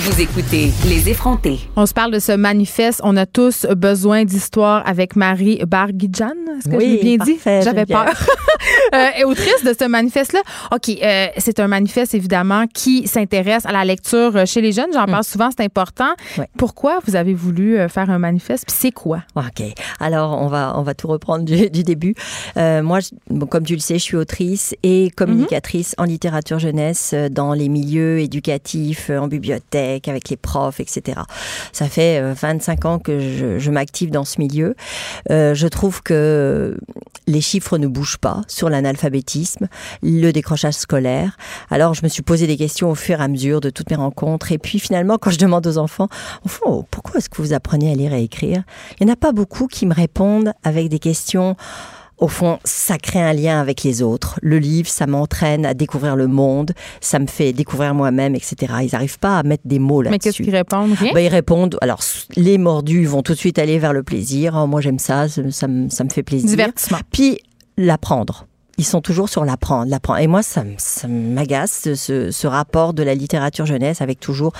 vous écoutez Les effrontés. On se parle de ce manifeste. On a tous besoin d'histoire avec Marie Barguidjan. Est-ce que Oui, je l'ai bien dit? J'avais peur. euh, et autrice de ce manifeste-là. OK, euh, c'est un manifeste, évidemment, qui s'intéresse à la lecture chez les jeunes. J'en parle souvent, c'est important. Pourquoi vous avez voulu euh, faire un manifeste? Puis c'est quoi? Ok, alors on va on va tout reprendre du, du début. Euh, moi, je- bon, comme tu le sais, je suis autrice et communicatrice en littérature jeunesse dans les milieux éducatifs, en bibliothèque, avec les profs, etc. Ça fait euh, 25 ans que je, m'active dans ce milieu. Euh, je trouve que les chiffres ne bougent pas sur l'analphabétisme, le décrochage scolaire. Alors, je me suis posé des questions au fur et à mesure de toutes mes rencontres. Et puis, finalement, quand je demande aux enfants, fond, pourquoi est-ce que vous apprenez à lire et écrire? Il n'y en a pas beaucoup qui me répondent avec des questions. Au fond, ça crée un lien avec les autres. Le livre, ça m'entraîne à découvrir le monde, ça me fait découvrir moi-même, etc. Ils n'arrivent pas à mettre des mots Mais qu'est-ce là-dessus. qu'ils répondent? Ben, ils répondent. Alors, les mordus vont tout de suite aller vers le plaisir. Oh, moi, j'aime ça, ça, ça me, ça me fait plaisir. Divertissement. Puis, l'apprendre. Ils sont toujours sur l'apprendre, l'apprendre. Et moi, ça, ça m'agace ce, rapport de la littérature jeunesse avec toujours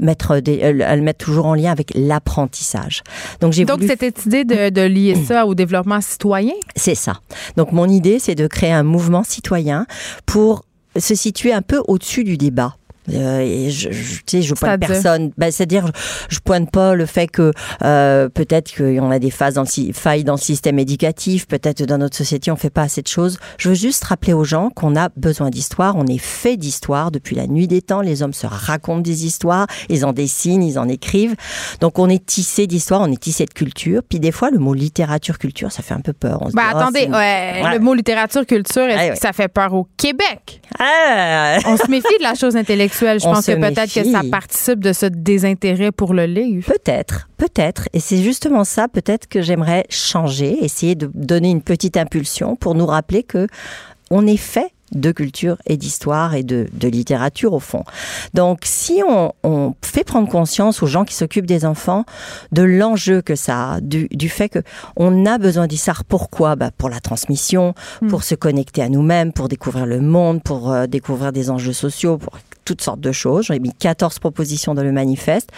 mettre des, euh, le mettre toujours en lien avec l'apprentissage. Donc j'ai Donc, voulu cette idée de, de lier ça au développement citoyen? c'est ça. Donc mon idée, c'est de créer un mouvement citoyen pour se situer un peu au-dessus du débat. Euh, et je, je, tu sais, je pointe personne. Ben, C'est-à-dire, je, je pointe pas le fait que euh, peut-être qu'on a des phases dans le, failles dans le système éducatif, peut-être dans notre société on fait pas assez de choses. Je veux juste rappeler aux gens qu'on a besoin d'histoire. On est fait d'histoire depuis la nuit des temps. Les hommes se racontent des histoires, ils en dessinent, ils en écrivent. Donc on est tissé d'histoire, on est tissé de culture. Puis des fois, le mot littérature culture, ça fait un peu peur. On se dit, Ah, attendez, ouais, Ouais. le mot littérature, culture, est-ce Ouais, que ouais. ça fait peur au Québec? Ah! On se méfie de la chose intellectuelle. Je On pense se que peut-être que ça participe de ce désintérêt pour le livre. Peut-être, peut-être. Et c'est justement ça, peut-être que j'aimerais changer, essayer de donner une petite impulsion pour nous rappeler que on est fait de culture et d'histoire et de, de littérature au fond. Donc si on, on fait prendre conscience aux gens qui s'occupent des enfants de l'enjeu que ça a, du, du fait que on a besoin d'histoire. Pourquoi? Bah Pour la transmission, pour se connecter à nous-mêmes, pour découvrir le monde, pour euh, découvrir des enjeux sociaux, pour toutes sortes de choses. J'en ai mis 14 propositions dans le manifeste.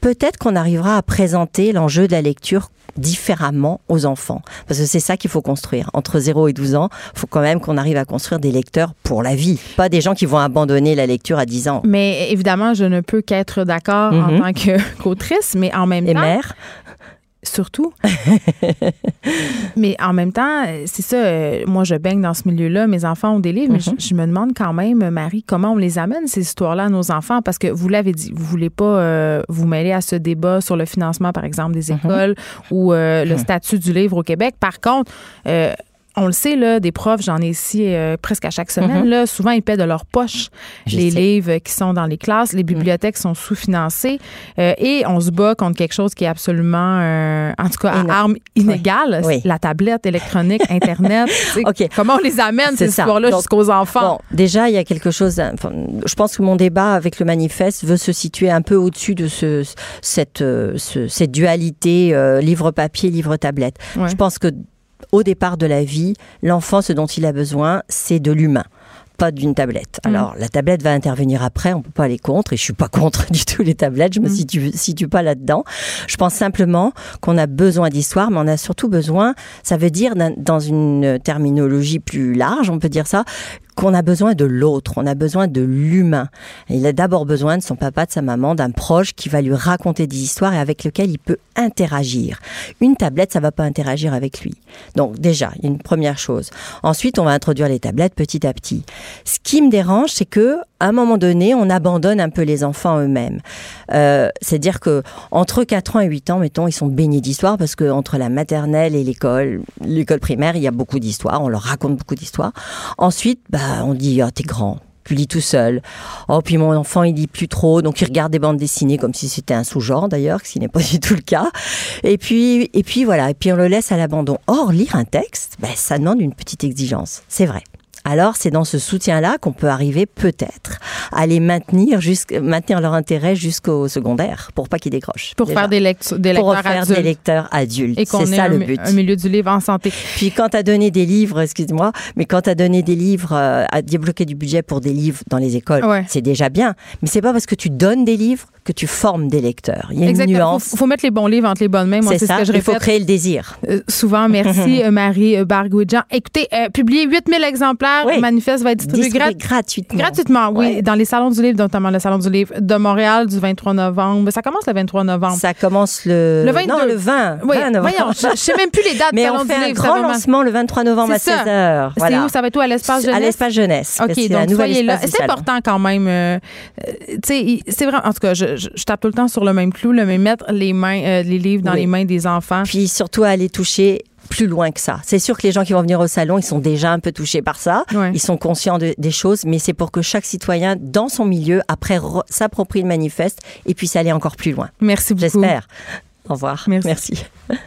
Peut-être qu'on arrivera à présenter l'enjeu de la lecture différemment aux enfants. Parce que c'est ça qu'il faut construire. Entre 0 et 12 ans, il faut quand même qu'on arrive à construire des lecteurs pour la vie. Pas des gens qui vont abandonner la lecture à 10 ans. Mais évidemment, je ne peux qu'être d'accord en Mhm. tant que- qu'autrice, mais en même Et temps, mère, surtout. mais en même temps, euh, c'est ça, euh, moi je baigne dans ce milieu-là, mes enfants ont des livres, mais Mhm. je, je me demande quand même, Marie, comment on les amène, ces histoires-là, à nos enfants, parce que vous l'avez dit, vous voulez pas euh, vous mêler à ce débat sur le financement, par exemple, des Mhm. écoles ou euh, le statut du livre au Québec. Par contre, euh, on le sait, là, des profs, j'en ai ici euh, presque à chaque semaine, là, souvent ils paient de leur poche Mhm. Je les sais. Livres qui sont dans les classes, les bibliothèques sont sous-financées euh, et on se bat contre quelque chose qui est absolument, euh, en tout cas, à armes inégales, Oui. la tablette électronique, Internet. tu sais, OK. Comment on les amène, ces histoires-là, jusqu'aux enfants? Bon, déjà, il y a quelque chose. enfin, je pense que mon débat avec le manifeste veut se situer un peu au-dessus de ce, cette, euh, ce- cette dualité euh, livre-papier, livre-tablette. Ouais. Je pense que au départ de la vie, l'enfant, ce dont il a besoin, c'est de l'humain pas d'une tablette. Mm. Alors, la tablette va intervenir après, on peut pas aller contre, et je suis pas contre du tout les tablettes, je me Mm. situe, situe pas là-dedans. Je pense simplement qu'on a besoin d'histoire, mais on a surtout besoin, ça veut dire, dans une terminologie plus large, on peut dire ça, qu'on a besoin de l'autre, on a besoin de l'humain. Il a d'abord besoin de son papa, de sa maman, d'un proche qui va lui raconter des histoires et avec lequel il peut interagir. Une tablette, ça va pas interagir avec lui. Donc déjà, une première chose. Ensuite, on va introduire les tablettes petit à petit. Ce qui me dérange, c'est que à un moment donné, on abandonne un peu les enfants eux-mêmes. Euh, C'est-à-dire que entre 4 ans et 8 ans, mettons, ils sont baignés d'histoire parce que entre la maternelle et l'école, l'école primaire, il y a beaucoup d'histoires. On leur raconte beaucoup d'histoires. Ensuite, bah, on dit, ah, t'es grand. Tu lis tout seul. Oh, puis mon enfant, il lit plus trop, donc il regarde des bandes dessinées comme si c'était un sous-genre d'ailleurs, ce qui n'est pas du tout le cas. Et puis, et puis voilà, et puis on le laisse à l'abandon. Or, lire un texte, ben, ça demande une petite exigence. C'est vrai. Alors, c'est dans ce soutien-là qu'on peut arriver peut-être à les maintenir, maintenir leur intérêt jusqu'au secondaire, pour pas qu'ils décrochent. Pour déjà. faire des, lectures, des pour lecteurs faire adultes. des lecteurs adultes. et qu'on C'est ça un, le but. un milieu du livre en santé. Puis quand tu as donné des livres, excuse-moi, mais quand tu as donné des livres, euh, à débloquer du budget pour des livres dans les écoles, Ouais. c'est déjà bien. Mais c'est pas parce que tu donnes des livres que tu formes des lecteurs. Il y a une Exactement. nuance. Faut, faut mettre les bons livres entre les bonnes mains. C'est c'est ce ça. que je Il faut créer le désir. euh, souvent. Merci, euh, Marie euh, Barguidjan. Écoutez, euh, publier 8000 exemplaires. Oui. Le manifeste va être distribué grat- gratuitement. gratuitement, oui, Ouais. dans les salons du livre, notamment le salon du livre de Montréal du 23 novembre. Ça commence le 23 novembre. Ça commence le, Le 22. Non, le 20. oui, 20 novembre. voyons, je, je sais même plus les dates du Mais salon on du fait un livre. grand lancement le 23 novembre à C'est ça. 16h. C'est où? Ça va être où? À l'espace jeunesse? À l'espace jeunesse. OK, donc soyez là. C'est important quand même. euh, euh, tu sais, c'est vrai. En tout cas, je, je- je tape tout le temps sur le même clou, là, mais mettre les mains, euh, les livres dans Oui. les mains des enfants. Puis surtout aller toucher plus loin que ça. C'est sûr que les gens qui vont venir au salon, ils sont déjà un peu touchés par ça. Ouais. Ils sont conscients de- des choses, mais c'est pour que chaque citoyen, dans son milieu, après, s'approprie le manifeste et puisse aller encore plus loin. Merci beaucoup. J'espère. Au revoir. Merci. Merci.